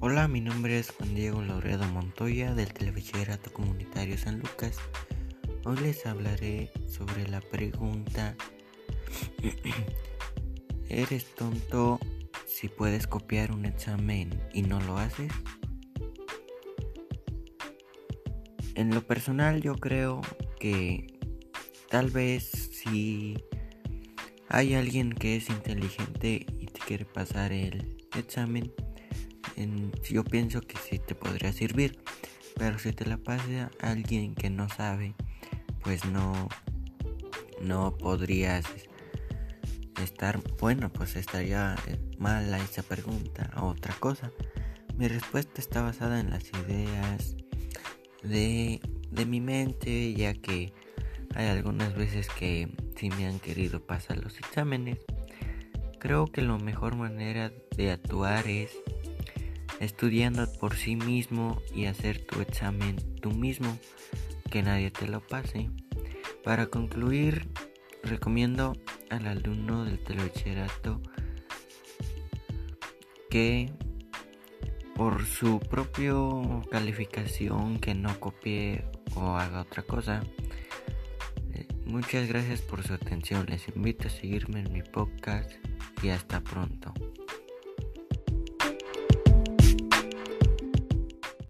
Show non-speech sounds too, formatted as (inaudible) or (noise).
Hola, mi nombre es Juan Diego Laureado Montoya del Telebachillerato Comunitario San Lucas. Hoy les hablaré sobre la pregunta (clears throat) ¿Eres tonto si puedes copiar un examen y no lo haces? En lo personal yo creo que tal vez si hay alguien que es inteligente y te quiere pasar el examen, yo pienso que sí te podría servir. Pero si te la pasa alguien que no sabe, pues no, no podrías estar, bueno, pues estaría mala esa pregunta o otra cosa. Mi respuesta está basada en las ideas de, de mi mente, ya que hay algunas veces que sí me han querido pasar los exámenes. Creo que la mejor manera de actuar es estudiando por sí mismo y hacer tu examen tú mismo, que nadie te lo pase. Para concluir, recomiendo al alumno del telebachillerato que por su propia calificación que no copie o haga otra cosa. Eh, muchas gracias por su atención. Les invito a seguirme en mi podcast y hasta pronto.